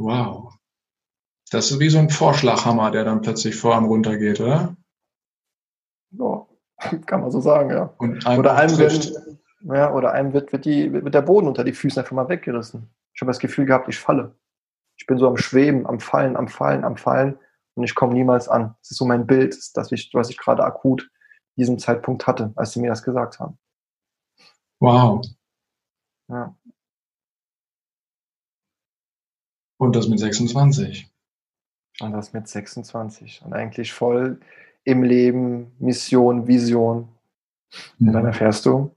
Wow. Das ist wie so ein Vorschlaghammer, der dann plötzlich vor einem runtergeht, oder? Ja, kann man so sagen, ja. oder einem, wird, ja, oder einem wird, wird, die, wird der Boden unter die Füße einfach mal weggerissen. Ich habe das Gefühl gehabt, ich falle. Ich bin so am Schweben, am Fallen, am Fallen, am Fallen und ich komme niemals an. Das ist so mein Bild, das ich, was ich gerade akut diesem Zeitpunkt hatte, als sie mir das gesagt haben. Wow. Ja. Und das mit 26. Und das mit 26. Und eigentlich voll im Leben, Mission, Vision. Und dann mhm. erfährst du,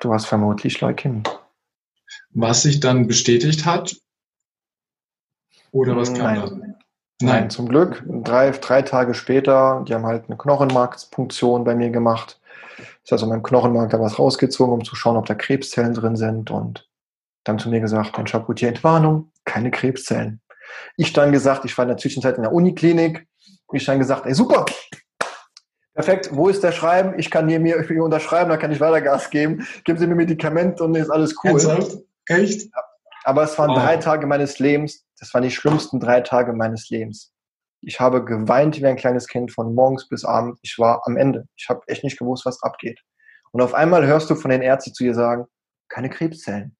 du hast vermutlich Leukämie. Was sich dann bestätigt hat? Oder was kam Nein. dann? Nein. Nein, zum Glück. Drei, drei Tage später, die haben halt eine Knochenmarkspunktion bei mir gemacht. Das heißt, an meinem Knochenmark da was rausgezogen, um zu schauen, ob da Krebszellen drin sind. Und dann zu mir gesagt, Herr Chapoutier, Entwarnung, keine Krebszellen. Ich dann gesagt, ich war in der Zwischenzeit in der Uniklinik. Ich dann gesagt, ey, super, perfekt, wo ist der Schreiben? Ich kann hier mir hier unterschreiben, dann kann ich weiter Gas geben. Geben Sie mir Medikamente und ist alles cool. Ernsthaft? Echt? Aber es waren wow. drei Tage meines Lebens, das waren die schlimmsten drei Tage meines Lebens. Ich habe geweint wie ein kleines Kind von morgens bis abends. Ich war am Ende. Ich habe echt nicht gewusst, was abgeht. Und auf einmal hörst du von den Ärzten zu dir sagen, keine Krebszellen.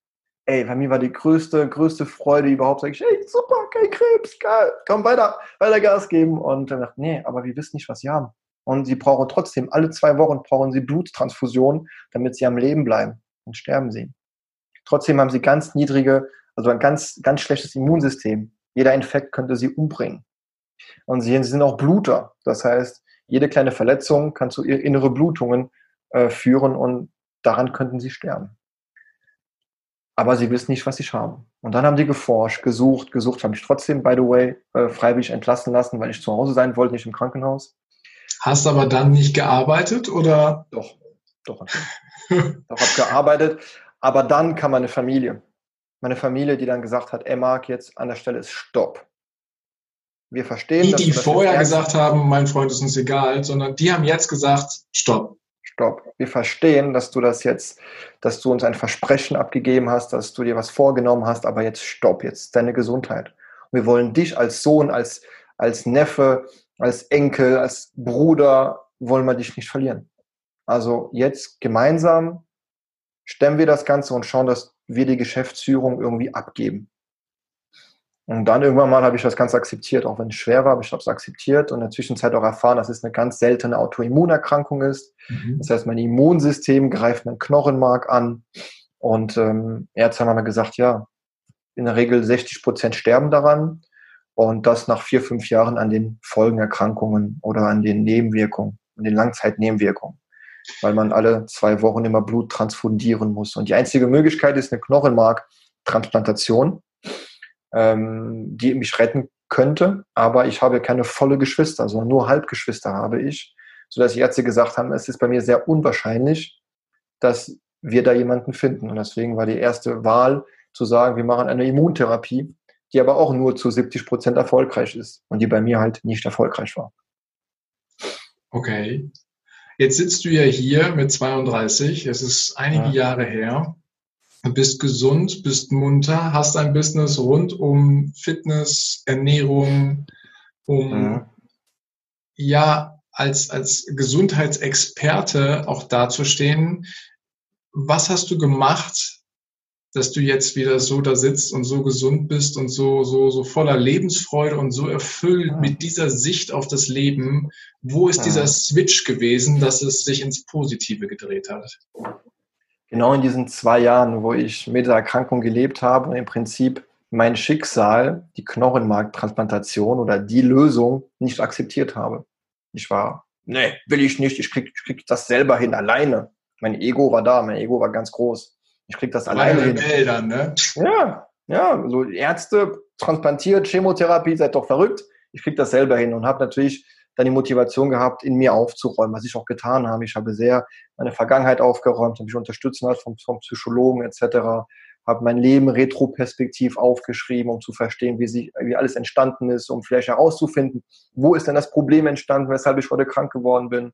Ey, bei mir war die größte, größte Freude überhaupt. Sag ich, ey, super, kein Krebs, geil, komm weiter, weiter Gas geben. Und dann dachte nee, aber wir wissen nicht, was sie haben. Und sie brauchen trotzdem, alle zwei Wochen brauchen sie Bluttransfusion, damit sie am Leben bleiben. Und sterben sie. Trotzdem haben sie ganz niedrige, also ein ganz, ganz schlechtes Immunsystem. Jeder Infekt könnte sie umbringen. Und sie, sie sind auch Bluter. Das heißt, jede kleine Verletzung kann zu innere Blutungen äh, führen und daran könnten sie sterben. Aber sie wissen nicht, was sie haben. Und dann haben die geforscht, gesucht, gesucht, habe ich trotzdem, by the way, äh, freiwillig entlassen lassen, weil ich zu Hause sein wollte, nicht im Krankenhaus. Hast aber dann nicht gearbeitet oder? Doch, doch. doch, habe gearbeitet. Aber dann kam meine Familie. Meine Familie, die dann gesagt hat, ey Marc, jetzt an der Stelle ist Stopp. Wir verstehen. Die, die vorher gesagt haben, mein Freund ist uns egal, sondern die haben jetzt gesagt, Stopp. Stopp. Wir verstehen, dass du das jetzt, dass du uns ein Versprechen abgegeben hast, dass du dir was vorgenommen hast, aber jetzt Stopp, jetzt deine Gesundheit. Und wir wollen dich als Sohn, als, als Neffe, als Enkel, als Bruder, wollen wir dich nicht verlieren. Also jetzt gemeinsam stemmen wir das Ganze und schauen, dass wir die Geschäftsführung irgendwie abgeben. Und dann irgendwann mal habe ich das Ganze akzeptiert, auch wenn es schwer war, aber ich habe es akzeptiert und in der Zwischenzeit auch erfahren, dass es eine ganz seltene Autoimmunerkrankung ist. Mhm. Das heißt, mein Immunsystem greift mein Knochenmark an und ähm, Ärzte haben mir gesagt, ja, in der Regel 60 Prozent sterben daran und das nach vier, fünf Jahren an den Folgenerkrankungen oder an den Nebenwirkungen, an den Langzeitnebenwirkungen, weil man alle zwei Wochen immer Blut transfundieren muss. Und die einzige Möglichkeit ist eine Knochenmarktransplantation ähm, die mich retten könnte, aber ich habe keine volle Geschwister, sondern nur Halbgeschwister habe ich, sodass die Ärzte gesagt haben, es ist bei mir sehr unwahrscheinlich, dass wir da jemanden finden. Und deswegen war die erste Wahl zu sagen, wir machen eine Immuntherapie, die aber auch nur zu 70 Prozent erfolgreich ist und die bei mir halt nicht erfolgreich war. Okay. Jetzt sitzt du ja hier mit 32, es ist einige ja. Jahre her bist gesund, bist munter, hast ein Business rund um Fitness, Ernährung, um mhm. ja als, als Gesundheitsexperte auch dazustehen. Was hast du gemacht, dass du jetzt wieder so da sitzt und so gesund bist und so, so, so voller Lebensfreude und so erfüllt mhm. mit dieser Sicht auf das Leben? Wo ist mhm. dieser Switch gewesen, dass es sich ins Positive gedreht hat? Genau in diesen zwei Jahren, wo ich mit der Erkrankung gelebt habe und im Prinzip mein Schicksal, die Knochenmarktransplantation oder die Lösung nicht akzeptiert habe. Ich war, nee, will ich nicht, ich krieg, ich krieg das selber hin, alleine. Mein Ego war da, mein Ego war ganz groß. Ich krieg das alleine hin. Wäldern, ne? Ja, ja, so Ärzte transplantiert, Chemotherapie, seid doch verrückt. Ich krieg das selber hin und habe natürlich dann die Motivation gehabt, in mir aufzuräumen, was ich auch getan habe. Ich habe sehr meine Vergangenheit aufgeräumt, habe mich unterstützt vom, vom Psychologen etc., habe mein Leben retroperspektiv aufgeschrieben, um zu verstehen, wie, sie, wie alles entstanden ist, um vielleicht herauszufinden, wo ist denn das Problem entstanden, weshalb ich heute krank geworden bin.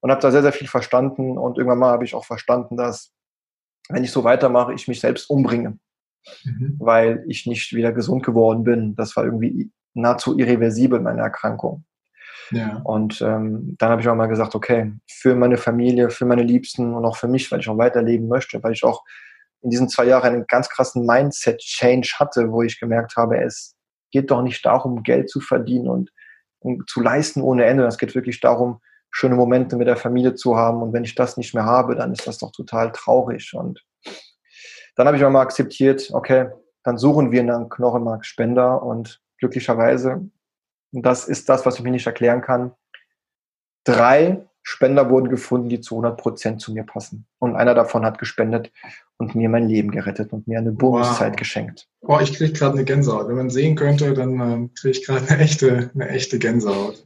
Und habe da sehr, sehr viel verstanden. Und irgendwann mal habe ich auch verstanden, dass, wenn ich so weitermache, ich mich selbst umbringe. mhm. weil ich nicht wieder gesund geworden bin. Das war irgendwie nahezu irreversibel, meine Erkrankung. Und ähm, dann habe ich auch mal gesagt, okay, für meine Familie, für meine Liebsten und auch für mich, weil ich auch weiterleben möchte, weil ich auch in diesen zwei Jahren einen ganz krassen Mindset-Change hatte, wo ich gemerkt habe, es geht doch nicht darum, Geld zu verdienen und, und zu leisten ohne Ende. Es geht wirklich darum, schöne Momente mit der Familie zu haben. Und wenn ich das nicht mehr habe, dann ist das doch total traurig. Und dann habe ich auch mal akzeptiert, okay, dann suchen wir einen Knochenmarkspender und glücklicherweise, und das ist das, was ich mir nicht erklären kann, drei Spender wurden gefunden, die zu 100 Prozent zu mir passen. Und einer davon hat gespendet und mir mein Leben gerettet und mir eine Bonuszeit wow. geschenkt. Oh, ich kriege gerade eine Gänsehaut. Wenn man sehen könnte, dann äh, kriege ich gerade eine echte, eine echte Gänsehaut.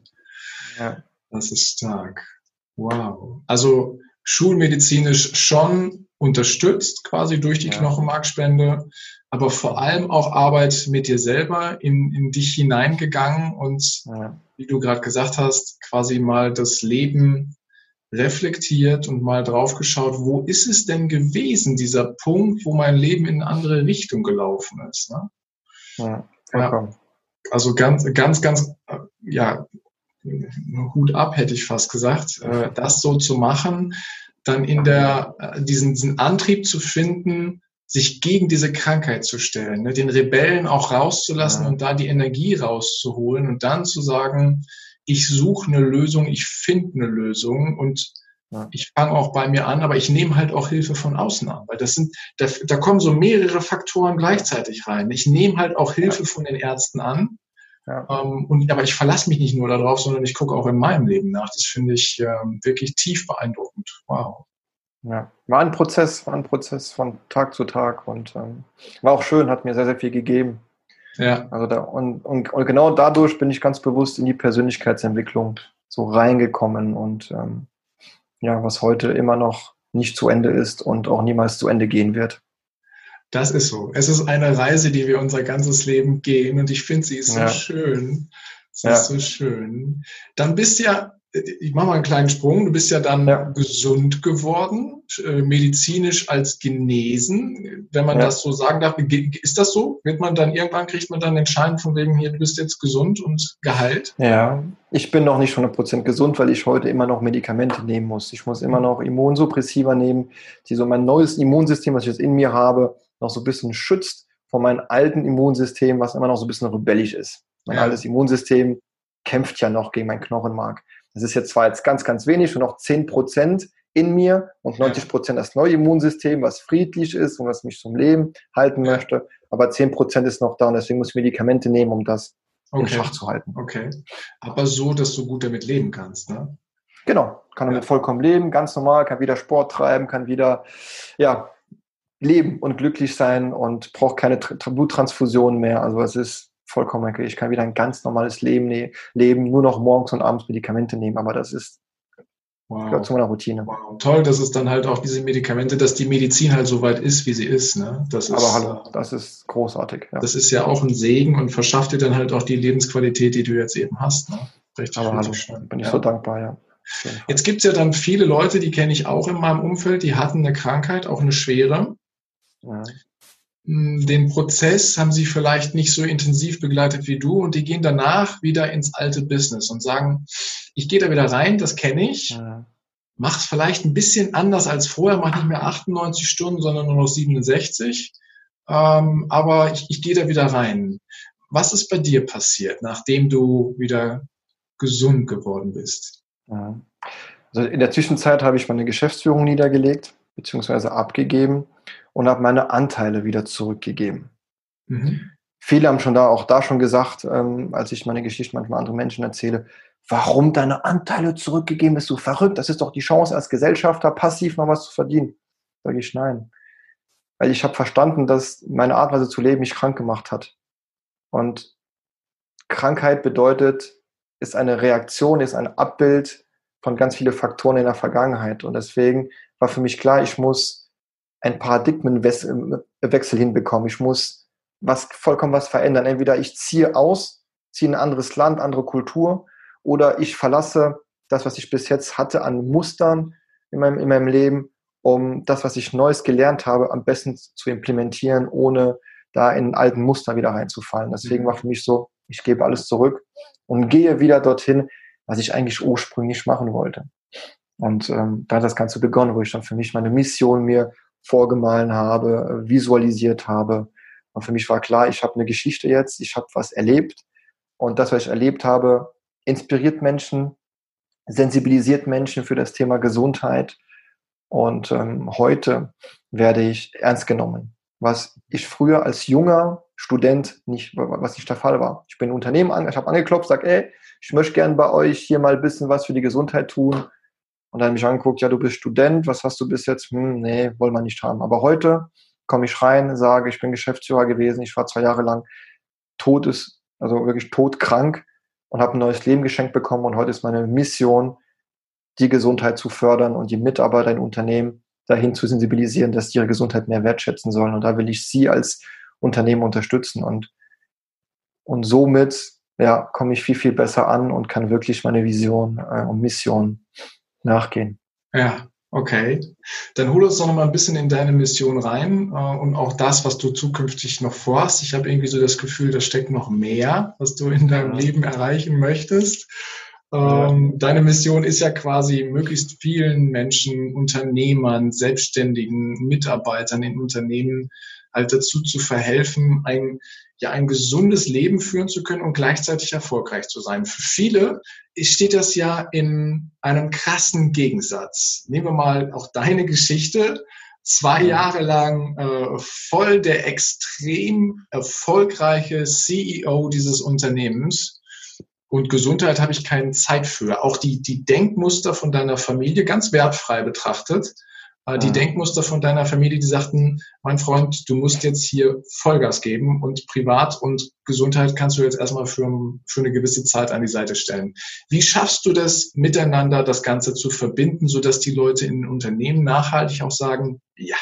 Ja. Das ist stark. Wow. Also schulmedizinisch schon unterstützt, quasi durch die ja. Knochenmarkspende, aber vor allem auch Arbeit mit dir selber in, in dich hineingegangen und ja. wie du gerade gesagt hast, quasi mal das Leben reflektiert und mal draufgeschaut, wo ist es denn gewesen, dieser Punkt, wo mein Leben in eine andere Richtung gelaufen ist. Ne? Ja, ja, also ganz, ganz, ganz, ja, Hut ab, hätte ich fast gesagt, äh, das so zu machen, dann in der, äh, diesen, diesen Antrieb zu finden, sich gegen diese Krankheit zu stellen, ne, den Rebellen auch rauszulassen ja. und da die Energie rauszuholen und dann zu sagen, ich suche eine Lösung, ich finde eine Lösung und ja. ich fange auch bei mir an, aber ich nehme halt auch Hilfe von außen an, weil das sind, da, da kommen so mehrere Faktoren gleichzeitig rein. Ich nehme halt auch Hilfe ja. von den Ärzten an. Ähm, und, aber ich verlasse mich nicht nur darauf, sondern ich gucke auch in meinem Leben nach. Das finde ich ähm, wirklich tief beeindruckend. Wow. Ja, war ein Prozess, war ein Prozess von Tag zu Tag und ähm, war auch schön, hat mir sehr, sehr viel gegeben. Ja. Also da, und, und, und genau dadurch bin ich ganz bewusst in die Persönlichkeitsentwicklung so reingekommen und ähm, ja, was heute immer noch nicht zu Ende ist und auch niemals zu Ende gehen wird. Das ist so. Es ist eine Reise, die wir unser ganzes Leben gehen und ich finde, sie ist so ja. schön. Sie ja. ist so schön. Dann bist ja ich mache mal einen kleinen Sprung. Du bist ja dann ja. gesund geworden, äh, medizinisch als genesen, wenn man ja. das so sagen darf. Ist das so? Wird man dann irgendwann kriegt man dann Entscheidung von wegen hier, du bist jetzt gesund und geheilt? Ja, ich bin noch nicht 100% gesund, weil ich heute immer noch Medikamente nehmen muss. Ich muss immer noch Immunsuppressiva nehmen, die so mein neues Immunsystem, was ich jetzt in mir habe, noch so ein bisschen schützt von meinem alten Immunsystem, was immer noch so ein bisschen rebellisch ist. Mein ja. altes Immunsystem kämpft ja noch gegen mein Knochenmark. Das ist jetzt zwar jetzt ganz, ganz wenig und noch 10 Prozent in mir und 90 Prozent das neue Immunsystem, was friedlich ist und was mich zum Leben halten möchte. Aber 10 Prozent ist noch da und deswegen muss ich Medikamente nehmen, um das okay. in Schach zu halten. Okay. Aber so, dass du gut damit leben kannst, ne? Genau. Kann damit ja. vollkommen leben, ganz normal, kann wieder Sport treiben, kann wieder, ja, leben und glücklich sein und braucht keine Bluttransfusionen mehr. Also es ist vollkommen okay. Ich kann wieder ein ganz normales Leben ne leben, nur noch morgens und abends Medikamente nehmen, aber das ist wow. gehört zu meiner Routine. Wow. Toll, dass es dann halt auch diese Medikamente, dass die Medizin halt so weit ist, wie sie ist. Ne? Das aber hallo, das ist großartig. Ja. Das ist ja auch ein Segen und verschafft dir dann halt auch die Lebensqualität, die du jetzt eben hast. Ne? Richtig, aber hallo, schön. bin ich ja. so dankbar, ja. Jetzt gibt es ja dann viele Leute, die kenne ich auch in meinem Umfeld, die hatten eine Krankheit, auch eine schwere. Ja. Hm, den Prozess haben sie vielleicht nicht so intensiv begleitet wie du und die gehen danach wieder ins alte Business und sagen, ich gehe da wieder rein, das kenne ich, ja. mach es vielleicht ein bisschen anders als vorher, mach nicht mehr 98 Stunden, sondern nur noch 67, ähm, aber ich, ich gehe da wieder rein. Was ist bei dir passiert, nachdem du wieder gesund geworden bist? Ja. Also in der Zwischenzeit habe ich meine Geschäftsführung niedergelegt, beziehungsweise abgegeben und habe meine Anteile wieder zurückgegeben. Mhm. Viele haben schon da auch da schon gesagt, ähm, als ich meine Geschichte manchmal anderen Menschen erzähle, warum deine Anteile zurückgegeben bist du verrückt? Das ist doch die Chance als Gesellschafter passiv noch was zu verdienen. Sage ich nein, weil ich habe verstanden, dass meine Art Weise zu leben mich krank gemacht hat. Und Krankheit bedeutet, ist eine Reaktion, ist ein Abbild von ganz vielen Faktoren in der Vergangenheit. Und deswegen war für mich klar, ich muss ein Paradigmenwechsel hinbekommen. Ich muss was vollkommen was verändern. Entweder ich ziehe aus, ziehe in ein anderes Land, andere Kultur, oder ich verlasse das, was ich bis jetzt hatte an Mustern in meinem, in meinem Leben, um das, was ich Neues gelernt habe, am besten zu implementieren, ohne da in alten Muster wieder reinzufallen. Deswegen mhm. war für mich so, ich gebe alles zurück und gehe wieder dorthin, was ich eigentlich ursprünglich machen wollte. Und ähm, da hat das Ganze begonnen, wo ich dann für mich meine Mission mir vorgemahlen habe, visualisiert habe. Und für mich war klar, ich habe eine Geschichte jetzt, ich habe was erlebt. Und das, was ich erlebt habe, inspiriert Menschen, sensibilisiert Menschen für das Thema Gesundheit. Und ähm, heute werde ich ernst genommen, was ich früher als junger Student nicht, was nicht der Fall war. Ich bin ein Unternehmen an, ich habe angeklopft, sag, ey, ich möchte gern bei euch hier mal ein bisschen was für die Gesundheit tun. Und dann mich angeguckt, ja, du bist Student, was hast du bis jetzt? Hm, nee, wollen wir nicht haben. Aber heute komme ich rein, sage, ich bin Geschäftsführer gewesen, ich war zwei Jahre lang tot also wirklich todkrank und habe ein neues Leben geschenkt bekommen. Und heute ist meine Mission, die Gesundheit zu fördern und die Mitarbeiter in Unternehmen dahin zu sensibilisieren, dass die ihre Gesundheit mehr wertschätzen sollen. Und da will ich sie als Unternehmen unterstützen. Und, und somit ja, komme ich viel, viel besser an und kann wirklich meine Vision äh, und Mission nachgehen. Ja, okay. Dann hol uns doch noch mal ein bisschen in deine Mission rein äh, und auch das, was du zukünftig noch vorhast. Ich habe irgendwie so das Gefühl, da steckt noch mehr, was du in deinem ja. Leben erreichen möchtest. Ähm, deine Mission ist ja quasi, möglichst vielen Menschen, Unternehmern, Selbstständigen, Mitarbeitern in Unternehmen halt dazu zu verhelfen, ein, ja, ein gesundes Leben führen zu können und gleichzeitig erfolgreich zu sein. Für viele steht das ja in einem krassen Gegensatz. Nehmen wir mal auch deine Geschichte. Zwei Jahre lang äh, voll der extrem erfolgreiche CEO dieses Unternehmens und Gesundheit habe ich keine Zeit für. Auch die, die Denkmuster von deiner Familie ganz wertfrei betrachtet. Äh, die ja. Denkmuster von deiner Familie, die sagten, mein Freund, du musst jetzt hier Vollgas geben und privat und Gesundheit kannst du jetzt erstmal für, für eine gewisse Zeit an die Seite stellen. Wie schaffst du das miteinander, das Ganze zu verbinden, sodass die Leute in Unternehmen nachhaltig auch sagen, ja,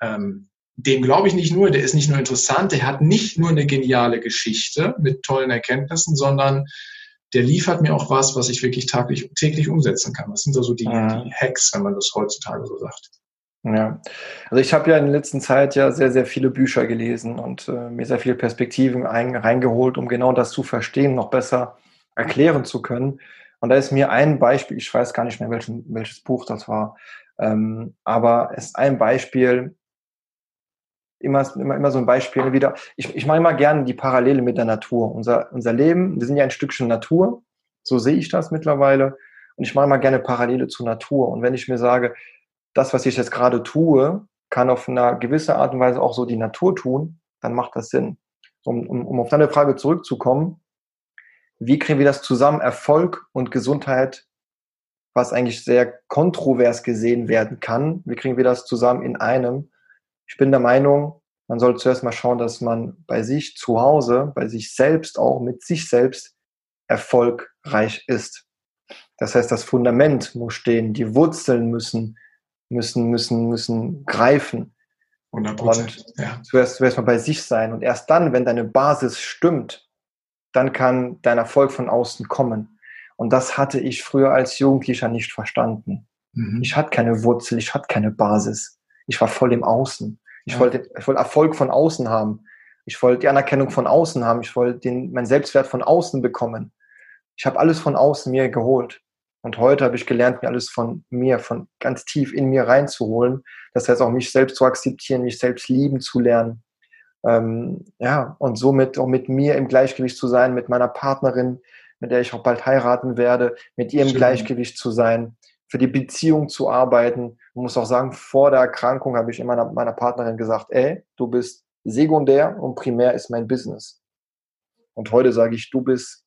ähm, dem glaube ich nicht nur, der ist nicht nur interessant, der hat nicht nur eine geniale Geschichte mit tollen Erkenntnissen, sondern der liefert mir auch was, was ich wirklich täglich, täglich umsetzen kann. Das sind so die, ja. die Hacks, wenn man das heutzutage so sagt. Ja, also ich habe ja in der letzten Zeit ja sehr, sehr viele Bücher gelesen und äh, mir sehr viele Perspektiven ein, reingeholt, um genau das zu verstehen, noch besser erklären zu können. Und da ist mir ein Beispiel, ich weiß gar nicht mehr, welchen, welches Buch das war, ähm, aber es ist ein Beispiel, immer, immer, immer so ein Beispiel wieder. Ich, ich mache immer gerne die Parallele mit der Natur. Unser, unser Leben, wir sind ja ein Stückchen Natur, so sehe ich das mittlerweile. Und ich mache immer gerne Parallele zur Natur. Und wenn ich mir sage, das, was ich jetzt gerade tue, kann auf eine gewisse Art und Weise auch so die Natur tun, dann macht das Sinn. Um, um, um auf deine Frage zurückzukommen, wie kriegen wir das zusammen, Erfolg und Gesundheit, was eigentlich sehr kontrovers gesehen werden kann, wie kriegen wir das zusammen in einem? Ich bin der Meinung, man soll zuerst mal schauen, dass man bei sich zu Hause, bei sich selbst auch mit sich selbst erfolgreich ist. Das heißt, das Fundament muss stehen, die Wurzeln müssen, müssen, müssen, müssen greifen. 100 Und ja. zuerst, zuerst mal bei sich sein. Und erst dann, wenn deine Basis stimmt, dann kann dein Erfolg von außen kommen. Und das hatte ich früher als Jugendlicher nicht verstanden. Mhm. Ich hatte keine Wurzel, ich hatte keine Basis. Ich war voll im Außen. Ich, ja. wollte, ich wollte Erfolg von außen haben. Ich wollte die Anerkennung von außen haben. Ich wollte den, meinen Selbstwert von außen bekommen. Ich habe alles von außen mir geholt. Und heute habe ich gelernt, mir alles von mir, von ganz tief in mir reinzuholen. Das heißt auch mich selbst zu akzeptieren, mich selbst lieben zu lernen. Ähm, ja, und somit auch mit mir im Gleichgewicht zu sein, mit meiner Partnerin, mit der ich auch bald heiraten werde, mit ihr im. Gleichgewicht zu sein, für die Beziehung zu arbeiten. Ich muss auch sagen, vor der Erkrankung habe ich immer meiner Partnerin gesagt, ey, du bist sekundär und primär ist mein Business. Und heute sage ich, du bist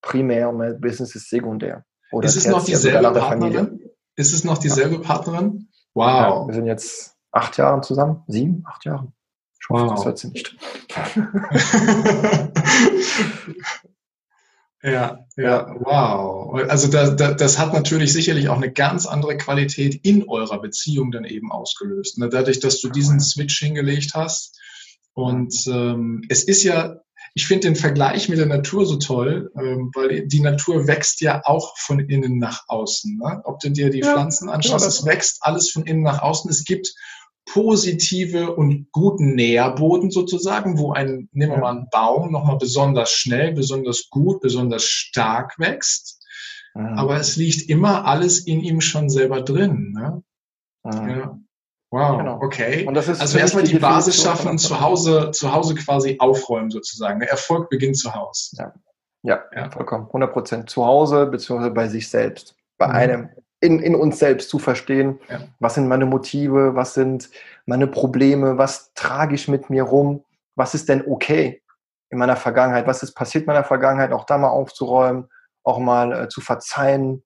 primär und mein Business ist sekundär. Oder ist es noch dieselbe Partnerin? Ist es noch dieselbe ja. Partnerin? Wow. Ja, wir sind jetzt acht Jahre zusammen. Sieben, acht Jahre. Ich hoffe, wow. das hört sie nicht. Ja, ja, wow. Also das, das, das hat natürlich sicherlich auch eine ganz andere Qualität in eurer Beziehung dann eben ausgelöst. Ne? Dadurch, dass du diesen Switch hingelegt hast. Und ähm, es ist ja, ich finde den Vergleich mit der Natur so toll, ähm, weil die Natur wächst ja auch von innen nach außen. Ne? Ob du dir die ja, Pflanzen anschaust, es wächst alles von innen nach außen. Es gibt positive und guten Nährboden sozusagen, wo ein, nehmen wir mal einen Baum, nochmal besonders schnell, besonders gut, besonders stark wächst. Mhm. Aber es liegt immer alles in ihm schon selber drin. Ne? Mhm. Ja. Wow, genau. okay. also erstmal die, Basis schaffen und zu Hause, zu Hause quasi aufräumen sozusagen. Der Erfolg beginnt zu Hause. Ja, ja, ja. vollkommen. 100 Prozent zu Hause beziehungsweise bei sich selbst. Bei mhm. einem, in, in uns selbst zu verstehen, ja. was sind meine Motive, was sind meine Probleme, was trage ich mit mir rum, was ist denn okay in meiner Vergangenheit, was ist passiert in meiner Vergangenheit, auch da mal aufzuräumen, auch mal äh, zu verzeihen,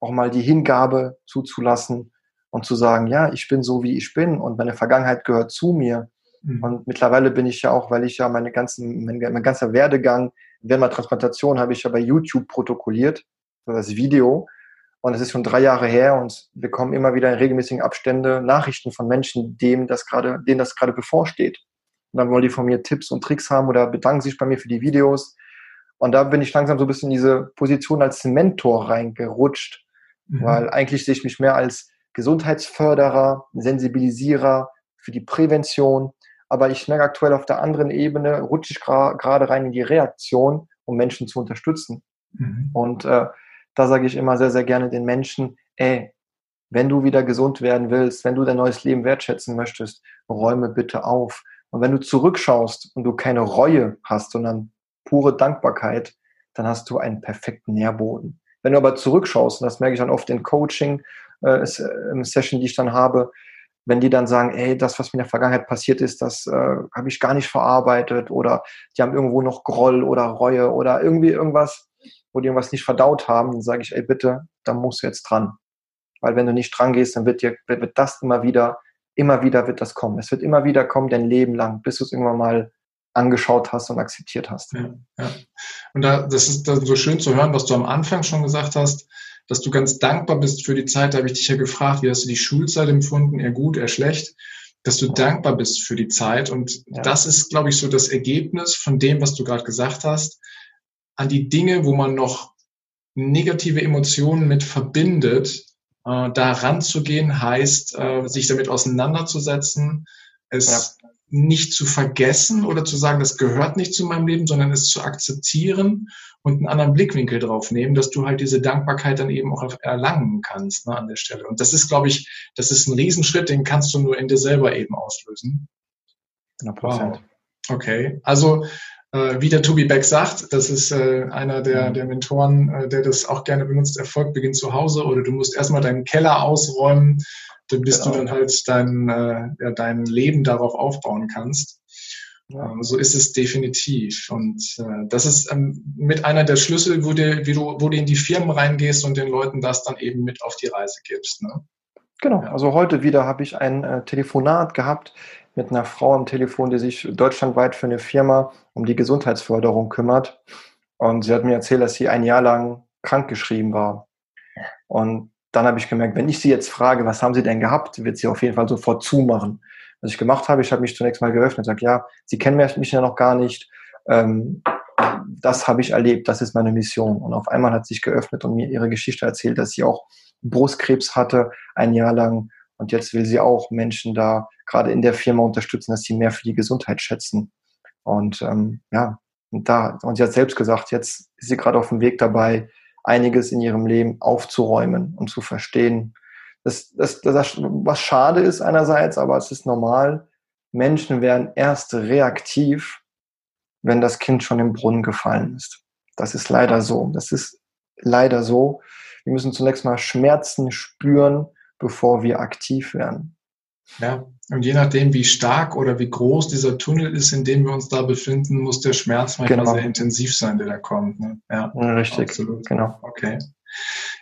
auch mal die Hingabe zuzulassen und zu sagen, ja, ich bin so, wie ich bin und meine Vergangenheit gehört zu mir. Mhm. Und mittlerweile bin ich ja auch, weil ich ja meine ganzen, mein, mein ganzer Werdegang während meiner Transplantation habe ich ja bei YouTube protokolliert, das Video. Und es ist schon drei Jahre her und wir bekommen immer wieder in regelmäßigen Abstände Nachrichten von Menschen, dem das gerade, denen das gerade bevorsteht. Und dann wollen die von mir Tipps und Tricks haben oder bedanken sich bei mir für die Videos. Und da bin ich langsam so ein bisschen in diese Position als Mentor reingerutscht, mhm. weil eigentlich sehe ich mich mehr als Gesundheitsförderer, Sensibilisierer für die Prävention. Aber ich merke aktuell auf der anderen Ebene, rutsche ich gerade rein in die Reaktion, um Menschen zu unterstützen. Mhm. Und äh, da sage ich immer sehr, sehr gerne den Menschen, ey, wenn du wieder gesund werden willst, wenn du dein neues Leben wertschätzen möchtest, räume bitte auf. Und wenn du zurückschaust und du keine Reue hast, sondern pure Dankbarkeit, dann hast du einen perfekten Nährboden. Wenn du aber zurückschaust, und das merke ich dann oft in Coaching, äh, äh Session, die ich dann habe, wenn die dann sagen, ey, das, was mir in der Vergangenheit passiert ist, das äh, habe ich gar nicht verarbeitet oder die haben irgendwo noch Groll oder Reue oder irgendwie irgendwas, wo die irgendwas nicht verdaut haben, dann sage ich, ey, bitte, da musst du jetzt dran. Weil wenn du nicht dran gehst, dann wird dir, wird das immer wieder, immer wieder wird das kommen. Es wird immer wieder kommen, dein Leben lang, bis du es irgendwann mal angeschaut hast und akzeptiert hast. Ja, ja. Und da, das ist dann so schön zu hören, was du am Anfang schon gesagt hast, dass du ganz dankbar bist für die Zeit. Da habe ich dich ja gefragt, wie hast du die Schulzeit empfunden? Eher gut, eher schlecht? Dass du ja. dankbar bist für die Zeit. Und das ist, glaube ich, so das Ergebnis von dem, was du gerade gesagt hast. An die Dinge, wo man noch negative Emotionen mit verbindet, äh, da ranzugehen, heißt, äh, sich damit auseinanderzusetzen, es ja nicht zu vergessen oder zu sagen, das gehört nicht zu meinem Leben, sondern es zu akzeptieren und einen anderen Blickwinkel drauf nehmen, dass du halt diese Dankbarkeit dann eben auch erlangen kannst ne, an der Stelle. Und das ist, glaube ich, das ist ein Riesenschritt, den kannst du nur in dir selber eben auslösen. 100%. Wow. Okay, also wie der Tobi Beck sagt, das ist äh, einer der, mhm. der Mentoren, äh, der das auch gerne benutzt, Erfolg beginnt zu Hause oder du musst erstmal deinen Keller ausräumen, dann bist genau. du dann halt dein, äh, ja, dein Leben darauf aufbauen kannst. Ja. Ähm, so ist es definitiv. Und äh, das ist ähm, mit einer der Schlüssel, wo du, wie du, wo du in die Firmen reingehst und den Leuten das dann eben mit auf die Reise gibst. Ne? Genau, also heute wieder habe ich ein äh, Telefonat gehabt mit einer Frau am Telefon, die sich deutschlandweit für eine Firma um die Gesundheitsförderung kümmert. Und sie hat mir erzählt, dass sie ein Jahr lang krankgeschrieben war. Und dann habe ich gemerkt, wenn ich sie jetzt frage, was haben sie denn gehabt, wird sie auf jeden Fall sofort zumachen. Was ich gemacht habe, ich habe mich zunächst mal geöffnet und gesagt, ja, Sie kennen mich ja noch gar nicht. Ähm, das habe ich erlebt, das ist meine Mission. Und auf einmal hat sie sich geöffnet und mir ihre Geschichte erzählt, dass sie auch Brustkrebs hatte, ein Jahr lang. Und jetzt will sie auch Menschen da gerade in der Firma unterstützen, dass sie mehr für die Gesundheit schätzen. Und ähm, ja, und da, und sie hat selbst gesagt, jetzt ist sie gerade auf dem Weg dabei, einiges in ihrem Leben aufzuräumen und zu verstehen. Das, das, das, was schade ist einerseits, aber es ist normal. Menschen werden erst reaktiv, wenn das Kind schon im Brunnen gefallen ist. Das ist leider so. Das ist leider so. Wir müssen zunächst mal Schmerzen spüren, bevor wir aktiv werden. Ja, und je nachdem, wie stark oder wie groß dieser Tunnel ist, in dem wir uns da befinden, muss der Schmerz manchmal genau. sehr intensiv sein, der da kommt. Ne? Ja, richtig. Absolut. Genau. Okay.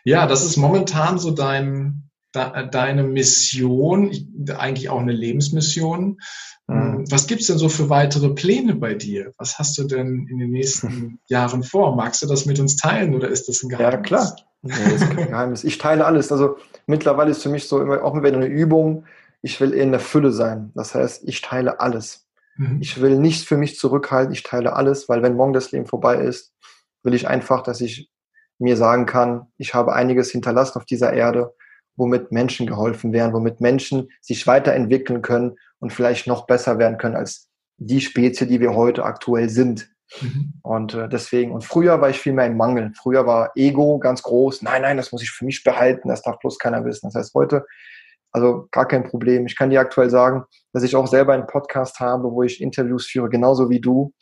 Ja, das ist momentan so dein, deine Mission, eigentlich auch eine Lebensmission. Mhm. Was gibt's denn so für weitere Pläne bei dir? Was hast du denn in den nächsten Jahren vor? Magst du das mit uns teilen oder ist das ein Geheimnis? Ja, klar. Nee, das ist kein Geheimnis. Ich teile alles. Also mittlerweile ist für mich so immer auch immer wieder eine Übung, ich will in der Fülle sein. Das heißt, ich teile alles. Mhm. Ich will nichts für mich zurückhalten, ich teile alles, weil wenn morgen das Leben vorbei ist, will ich einfach, dass ich mir sagen kann, ich habe einiges hinterlassen auf dieser Erde womit Menschen geholfen werden, womit Menschen sich weiterentwickeln können und vielleicht noch besser werden können als die Spezie, die wir heute aktuell sind. Mhm. Und äh, deswegen, und früher war ich viel mehr im Mangel. Früher war Ego ganz groß. Nein, nein, das muss ich für mich behalten, das darf bloß keiner wissen. Das heißt, heute, also gar kein Problem. Ich kann dir aktuell sagen, dass ich auch selber einen Podcast habe, wo ich Interviews führe, genauso wie du,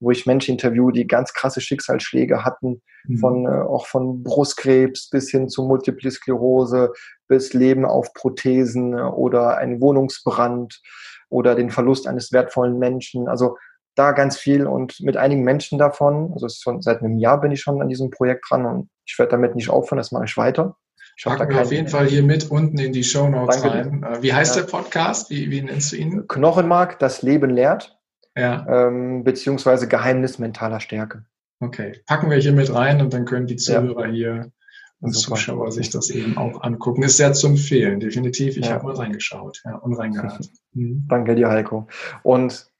wo ich Menschen interviewe, die ganz krasse Schicksalsschläge hatten, mhm. von, äh, auch von Brustkrebs bis hin zu Multiple Sklerose, bis Leben auf Prothesen oder ein Wohnungsbrand oder den Verlust eines wertvollen Menschen. Also da ganz viel und mit einigen Menschen davon, also schon seit einem Jahr bin ich schon an diesem Projekt dran und ich werde damit nicht aufhören, das mache ich weiter. Ich Packen wir auf jeden Fall hier mit unten in die Show Notes rein. Äh, wie heißt ja. der Podcast? Wie, wie nennst du ihn? Knochenmark, das Leben lehrt. Ja. Ähm, beziehungsweise Geheimnis mentaler Stärke. Okay, packen wir hier mit rein und dann können die Zuhörer ja. hier und Super. Zuschauer sich das eben auch angucken. Ist sehr zu empfehlen, definitiv. Ich ja. habe mal reingeschaut ja, und reingehört. Mhm. Danke dir, Heiko. Und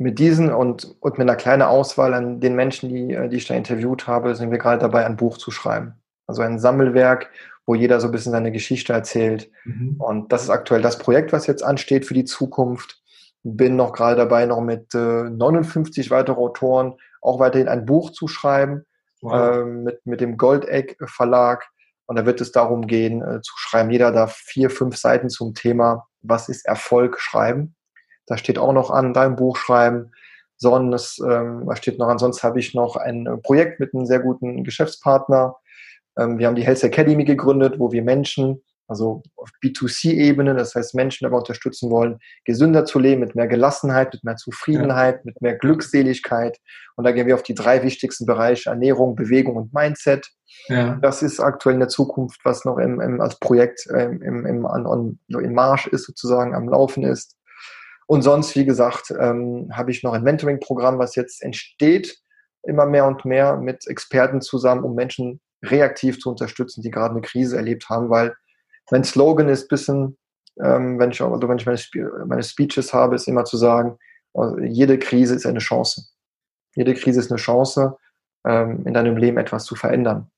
mit diesen und, und mit einer kleinen Auswahl an den Menschen, die, äh, die ich da interviewt habe, sind wir gerade dabei, ein Buch zu schreiben. Also ein Sammelwerk, wo jeder so ein bisschen seine Geschichte erzählt. Mhm. Und das ist aktuell das Projekt, was jetzt ansteht für die Zukunft. Bin noch gerade dabei, noch mit äh, 59 weiteren Autoren auch weiterhin ein Buch zu schreiben wow. äh, mit, mit dem Goldeck Verlag. Und da wird es darum gehen, äh, zu schreiben. Jeder darf vier, fünf Seiten zum Thema, was ist Erfolg, schreiben. Da steht auch noch an, dein Buch schreiben. Sonst, ähm, was steht noch an? Sonst habe ich noch ein äh, Projekt mit einem sehr guten Geschäftspartner. Ähm, wir haben die Health Academy gegründet, wo wir Menschen, also auf B2C-Ebene, das heißt Menschen dabei unterstützen wollen, gesünder zu leben, mit mehr Gelassenheit, mit mehr Zufriedenheit, ja. mit mehr Glückseligkeit. Und da gehen wir auf die drei wichtigsten Bereiche Ernährung, Bewegung und Mindset. Ja. Das ist aktuell in der Zukunft, was noch im, im als Projekt ähm, im, im, an, im Marsch ist, sozusagen am Laufen ist. Und sonst, wie gesagt, ähm, habe ich noch ein Mentoring-Programm, was jetzt entsteht, immer mehr und mehr mit Experten zusammen, um Menschen reaktiv zu unterstützen, die gerade eine Krise erlebt haben, weil mein Slogan ist bisschen, ähm, wenn ich, also wenn ich meine, meine Speeches habe, ist immer zu sagen, also jede Krise ist eine Chance. Jede Krise ist eine Chance, ähm, in deinem Leben etwas zu verändern.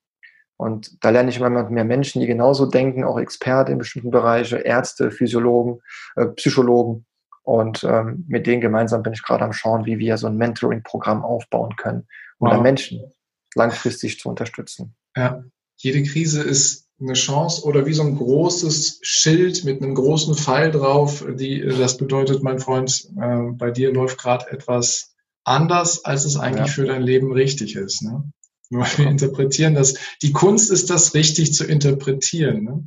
Und da lerne ich immer mehr Menschen, die genauso denken, auch Experten in bestimmten Bereichen, Ärzte, Physiologen, äh, Psychologen. Und ähm, mit denen gemeinsam bin ich gerade am Schauen, wie wir so ein Mentoring-Programm aufbauen können, um wow. Menschen langfristig zu unterstützen. Ja, jede Krise ist eine Chance oder wie so ein großes Schild mit einem großen Pfeil drauf. Die, das bedeutet, mein Freund, äh, bei dir läuft gerade etwas anders, als es eigentlich ja. für dein Leben richtig ist. Ne? Nur wir interpretieren das. Die Kunst ist das richtig zu interpretieren. Ne?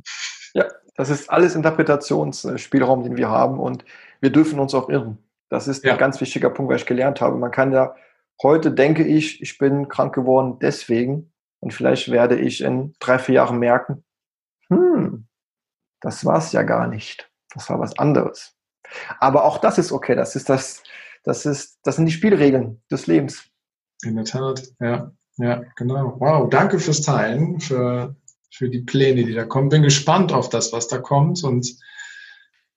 Ja, das ist alles Interpretationsspielraum, den wir haben und wir dürfen uns auch irren. Das ist ja. ein ganz wichtiger Punkt, was ich gelernt habe. Man kann ja, heute denke ich, ich bin krank geworden deswegen und vielleicht werde ich in drei, vier Jahren merken, hm, das war es ja gar nicht. Das war was anderes. Aber auch das ist okay. Das ist das, das ist, das sind die Spielregeln des Lebens. In der Tat, ja. Ja, genau. Wow, danke fürs Teilen, für, für die Pläne, die da kommen. Bin gespannt auf das, was da kommt und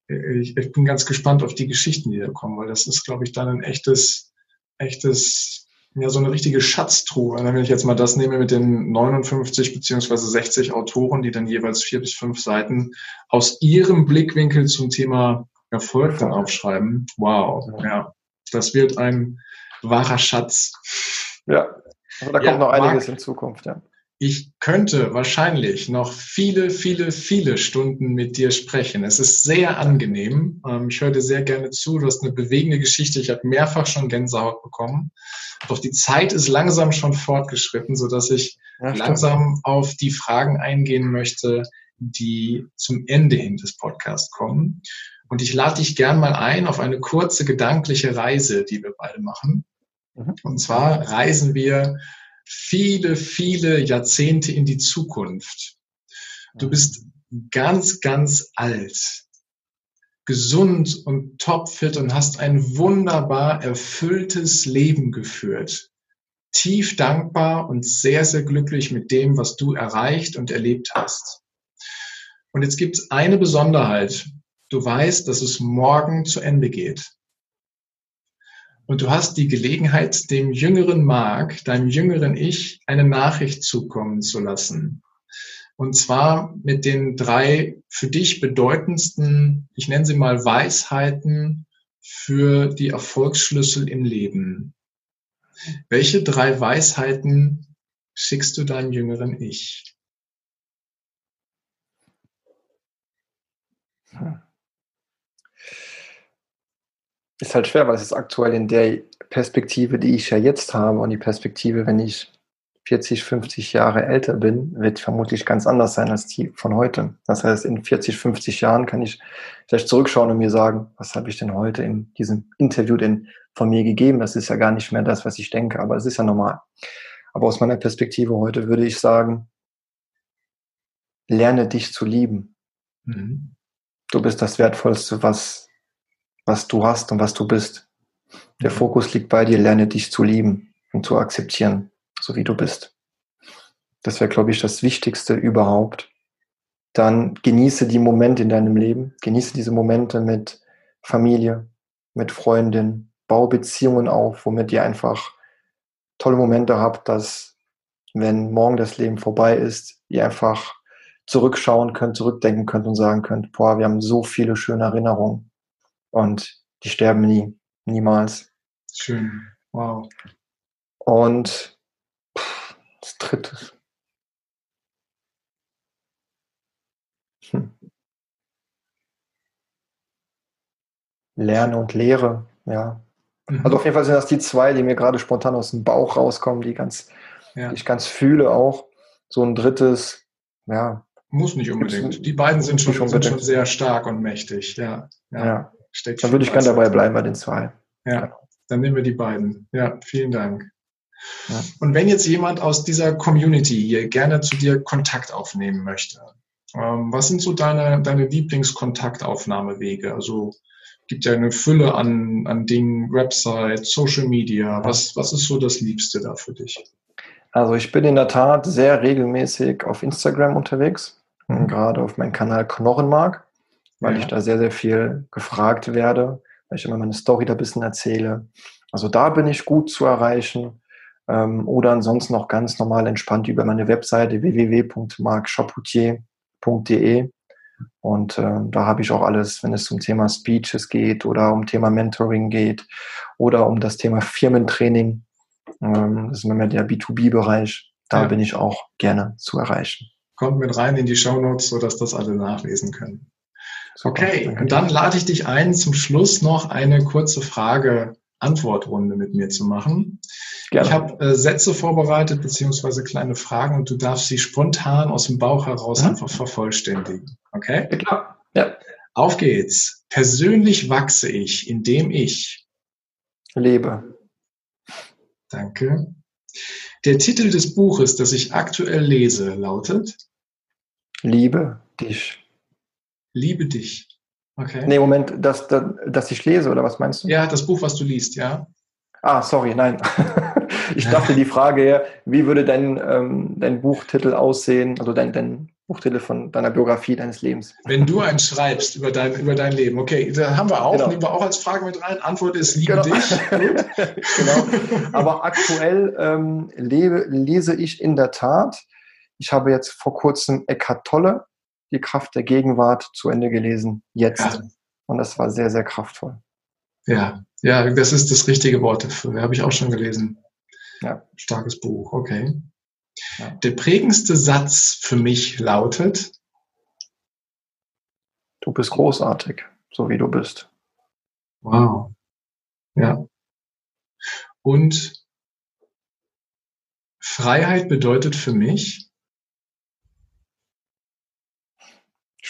ich, ich bin ganz gespannt auf die Geschichten, die da kommen, weil das ist, glaube ich, dann ein echtes, echtes, ja, so eine richtige Schatztruhe. Wenn ich jetzt mal das nehme mit den 59 beziehungsweise 60 Autoren, die dann jeweils vier bis fünf Seiten aus ihrem Blickwinkel zum Thema Erfolg dann aufschreiben. Wow, ja, das wird ein wahrer Schatz. Ja, also da kommt ja, noch einiges Marc, in Zukunft, ja. Ich könnte wahrscheinlich noch viele, viele, viele Stunden mit dir sprechen. Es ist sehr angenehm. Ähm, ich höre dir sehr gerne zu. Du hast eine bewegende Geschichte. Ich habe mehrfach schon Gänsehaut bekommen. Doch die Zeit ist langsam schon fortgeschritten, so dass ich ja, langsam auf die Fragen eingehen möchte, die zum Ende hin des Podcasts kommen. Und ich lade dich gern mal ein auf eine kurze gedankliche Reise, die wir beide machen. Mhm. Und zwar reisen wir viele, viele Jahrzehnte in die Zukunft. Du mhm. bist ganz, ganz alt, gesund und topfit und hast ein wunderbar erfülltes Leben geführt. Tief dankbar und sehr, sehr glücklich mit dem, was du erreicht und erlebt hast. Und jetzt gibt es eine Besonderheit. Du weißt, dass es morgen zu Ende geht. Und du hast die Gelegenheit, dem jüngeren Mark, deinem jüngeren Ich, eine Nachricht zukommen zu lassen. Und zwar mit den drei für dich bedeutendsten, ich nenne sie mal Weisheiten für die Erfolgsschlüssel im Leben. Welche drei Weisheiten schickst du deinem jüngeren Ich? Ist halt schwer, weil es ist aktuell in der Perspektive, die ich ja jetzt habe und die Perspektive, wenn ich 40, 50 Jahre älter bin, wird vermutlich ganz anders sein als die von heute. Das heißt, in 40, 50 Jahren kann ich vielleicht zurückschauen und mir sagen, was habe ich denn heute in diesem Interview denn von mir gegeben? Das ist ja gar nicht mehr das, was ich denke, aber es ist ja normal. Aber aus meiner Perspektive heute würde ich sagen, lerne dich zu lieben. Mhm. Du bist das Wertvollste, was, was du hast und was du bist. Der. Fokus liegt bei dir, lerne dich zu lieben und zu akzeptieren so wie du bist. Das wäre, glaube ich, das Wichtigste überhaupt. Dann genieße die Momente in deinem Leben, genieße diese Momente mit Familie, mit Freundin, bau Beziehungen auf, womit ihr einfach tolle Momente habt, dass wenn morgen das Leben vorbei ist, ihr einfach zurückschauen könnt, zurückdenken könnt und sagen könnt, boah, wir haben so viele schöne Erinnerungen und die sterben nie, niemals. Schön, wow. Und als drittes. Hm. Lerne und Lehre, ja. Mhm. Also auf jeden Fall sind das die zwei, die mir gerade spontan aus dem Bauch rauskommen, die ganz, ja. die ich ganz fühle auch. So ein drittes, ja. Muss nicht unbedingt. Die beiden sind schon, sind schon sehr stark und mächtig, ja. Ja. ja. Dann würde ich gerne dabei bleiben bei den zwei. Ja. Genau. Dann nehmen wir die beiden. Ja, vielen Dank. Ja. Und wenn jetzt jemand aus dieser Community hier gerne zu dir Kontakt aufnehmen möchte, ähm, was sind so deine, deine Lieblingskontaktaufnahmewege? Also gibt ja eine Fülle an, an Dingen, Website, Social Media. Was, was ist so das Liebste da für dich? Also ich bin in der Tat sehr regelmäßig auf Instagram unterwegs, mhm. gerade auf meinem Kanal Knochenmark, weil ja. ich da sehr, sehr viel gefragt werde, weil ich immer meine Story da ein bisschen erzähle. Also da bin ich gut zu erreichen ähm, oder ansonsten auch ganz normal entspannt über meine Webseite www.markchapoutier.de und äh, da habe ich auch alles, wenn es um Thema Speeches geht oder um Thema Mentoring geht oder um das Thema Firmentraining. Ähm, das ist immer mehr der B2B-Bereich. Da ja. bin ich auch gerne zu erreichen. Kommt mit rein in die Show Notes, sodass das alle nachlesen können. Okay, und dann lade ich dich ein, zum Schluss noch eine kurze Frage Antwortrunde mit mir zu machen. Gerne. Ich habe äh, Sätze vorbereitet, beziehungsweise kleine Fragen und du darfst sie spontan aus dem Bauch heraus mhm. einfach vervollständigen. Okay? Ja, klar. Ja. Auf geht's. Persönlich wachse ich, indem ich lebe. Danke. Der Titel des Buches, das ich aktuell lese, lautet Liebe dich. Liebe dich. Okay. Nee, Moment, dass, dass, dass ich lese, oder was meinst du? Ja, das Buch, was du liest, ja. Ah, sorry, nein. ich dachte die Frage ja, wie würde dein, ähm, dein Buchtitel aussehen, also dein, dein Buchtitel von deiner Biografie deines Lebens? Wenn du einen schreibst über dein, über dein Leben, okay, da haben wir auch, genau. nehmen wir auch als Frage mit rein. Antwort ist liebe genau. dich. genau. Aber aktuell ähm, lebe, lese ich in der Tat. Ich habe jetzt vor kurzem Eckhart Tolle die Kraft der Gegenwart zu Ende gelesen, jetzt. Ja. Und das war sehr, sehr kraftvoll. Ja, ja, das ist das richtige Wort dafür. Habe ich auch schon gelesen. Ja. Starkes Buch, okay. Ja. Der prägendste Satz für mich lautet, Du bist großartig, so wie du bist. Wow. Ja. Und Freiheit bedeutet für mich,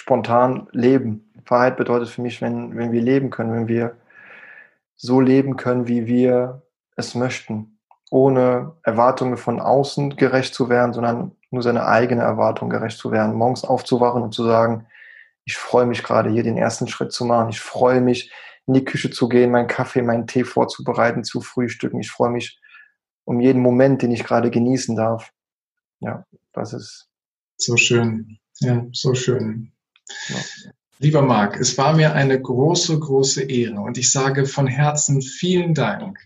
spontan leben. Freiheit bedeutet für mich, wenn, wenn wir leben können, wenn wir so leben können, wie wir es möchten, ohne Erwartungen von außen gerecht zu werden, sondern nur seine eigene Erwartung gerecht zu werden, morgens aufzuwachen und zu sagen, ich freue mich gerade hier den ersten Schritt zu machen, ich freue mich in die Küche zu gehen, meinen Kaffee, meinen Tee vorzubereiten, zu frühstücken, ich freue mich um jeden Moment, den ich gerade genießen darf. Ja, das ist so schön. Ja, so schön. Lieber Marc, es war mir eine große, große Ehre und ich sage von Herzen vielen Dank,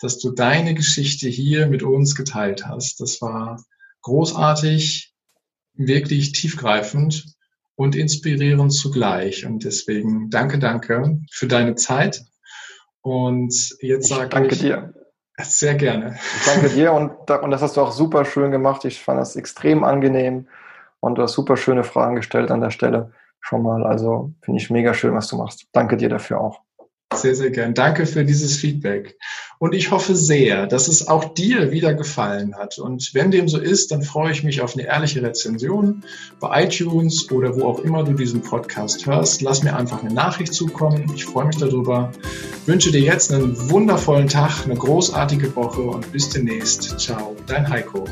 dass du deine Geschichte hier mit uns geteilt hast. Das war großartig, wirklich tiefgreifend und inspirierend zugleich. Und deswegen danke, danke für deine Zeit. Und jetzt sage ich. Danke dir. Sehr gerne. Ich danke dir und, und das hast du auch super schön gemacht. Ich fand das extrem angenehm und du hast super schöne Fragen gestellt an der Stelle schon mal. Also finde ich mega schön, was du machst. Danke dir dafür auch. Sehr, sehr gern. Danke für dieses Feedback. Und ich hoffe sehr, dass es auch dir wieder gefallen hat. Und wenn dem so ist, dann freue ich mich auf eine ehrliche Rezension bei iTunes oder wo auch immer du diesen Podcast hörst. Lass mir einfach eine Nachricht zukommen. Ich freue mich darüber. Wünsche dir jetzt einen wundervollen Tag, eine großartige Woche und bis demnächst. Ciao, dein Heiko.